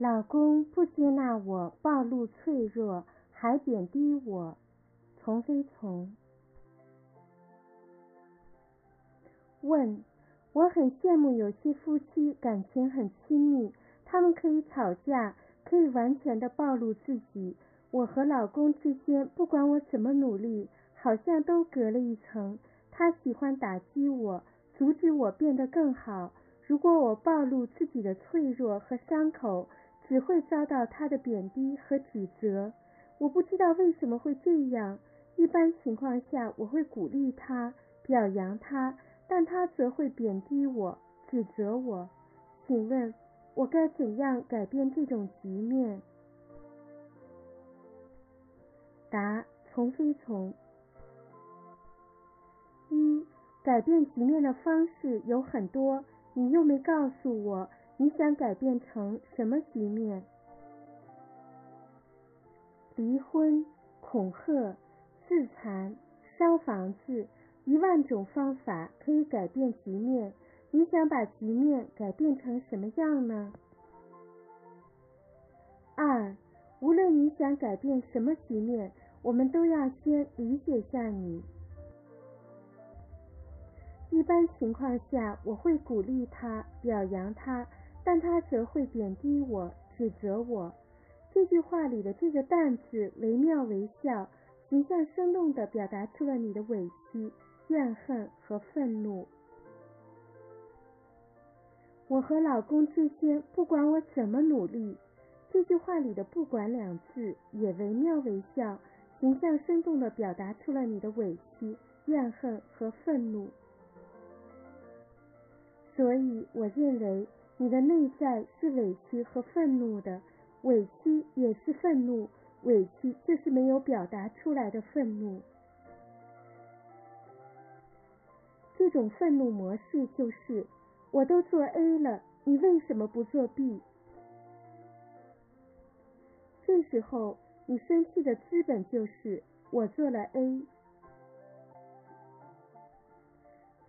老公不接纳我，暴露脆弱，还贬低我，从非从？问：我很羡慕有些夫妻感情很亲密，他们可以吵架，可以完全的暴露自己。我和老公之间，不管我怎么努力，好像都隔了一层。他喜欢打击我，阻止我变得更好。如果我暴露自己的脆弱和伤口，只会遭到他的贬低和指责。我不知道为什么会这样。一般情况下，我会鼓励他，表扬他，但他则会贬低我，指责我。请问，我该怎样改变这种局面？答：从非从。一、改变局面的方式有很多，你又没告诉我。你想改变成什么局面？离婚、恐吓、自残、烧房子，一万种方法可以改变局面。你想把局面改变成什么样呢？二，无论你想改变什么局面，我们都要先理解下你。一般情况下，我会鼓励他，表扬他。但他则会贬低我，指责我。这句话里的这个“但”字惟妙惟肖，形象生动地表达出了你的委屈、怨恨和愤怒。我和老公之间，不管我怎么努力，这句话里的“不管”两字也惟妙惟肖，形象生动地表达出了你的委屈、怨恨和愤怒。所以，我认为。你的内在是委屈和愤怒的，委屈也是愤怒，委屈就是没有表达出来的愤怒。这种愤怒模式就是：我都做 A 了，你为什么不做 B？这时候你生气的资本就是我做了 A。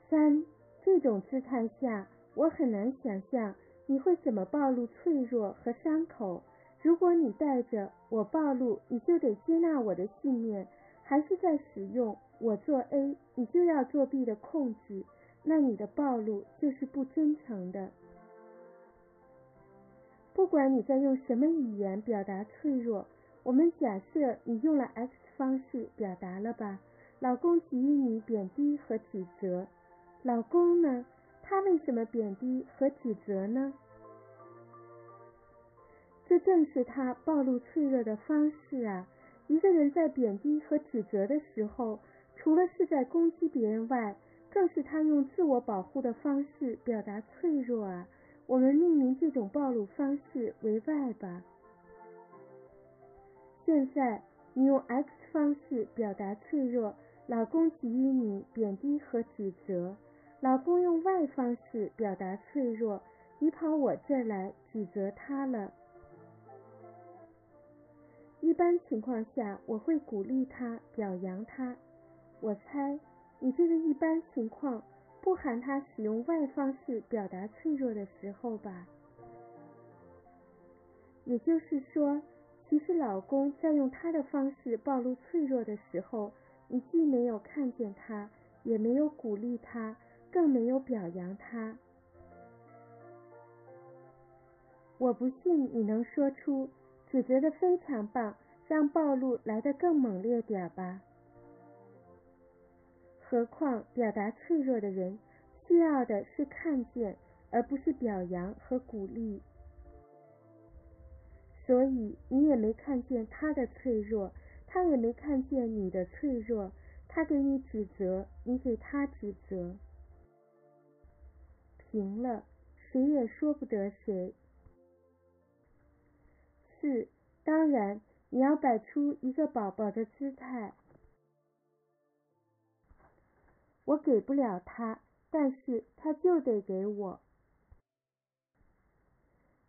三，这种姿态下。我很难想象你会怎么暴露脆弱和伤口。如果你带着我暴露，你就得接纳我的信念，还是在使用我做 A，你就要做 B 的控制，那你的暴露就是不真诚的。不管你在用什么语言表达脆弱，我们假设你用了 X 方式表达了吧？老公给予你贬低和指责，老公呢？他为什么贬低和指责呢？这正是他暴露脆弱的方式啊！一个人在贬低和指责的时候，除了是在攻击别人外，更是他用自我保护的方式表达脆弱啊！我们命名这种暴露方式为外吧。现在你用 X 方式表达脆弱，老公给予你贬低和指责。老公用外方式表达脆弱，你跑我这儿来指责他了。一般情况下，我会鼓励他，表扬他。我猜你这个一般情况不含他使用外方式表达脆弱的时候吧？也就是说，其实老公在用他的方式暴露脆弱的时候，你既没有看见他，也没有鼓励他。更没有表扬他。我不信你能说出指责的非常棒，让暴露来得更猛烈点吧。何况表达脆弱的人需要的是看见，而不是表扬和鼓励。所以你也没看见他的脆弱，他也没看见你的脆弱。他给你指责，你给他指责。平了，谁也说不得谁。四，当然你要摆出一个宝宝的姿态。我给不了他，但是他就得给我。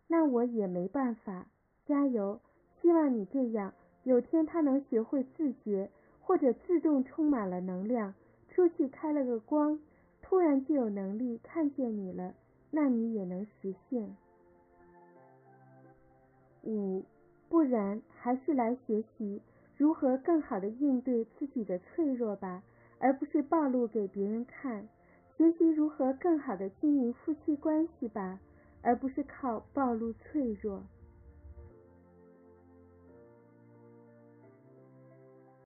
那我也没办法，加油！希望你这样，有天他能学会自觉，或者自动充满了能量，出去开了个光。突然就有能力看见你了，那你也能实现。五，不然还是来学习如何更好的应对自己的脆弱吧，而不是暴露给别人看。学习如何更好的经营夫妻关系吧，而不是靠暴露脆弱。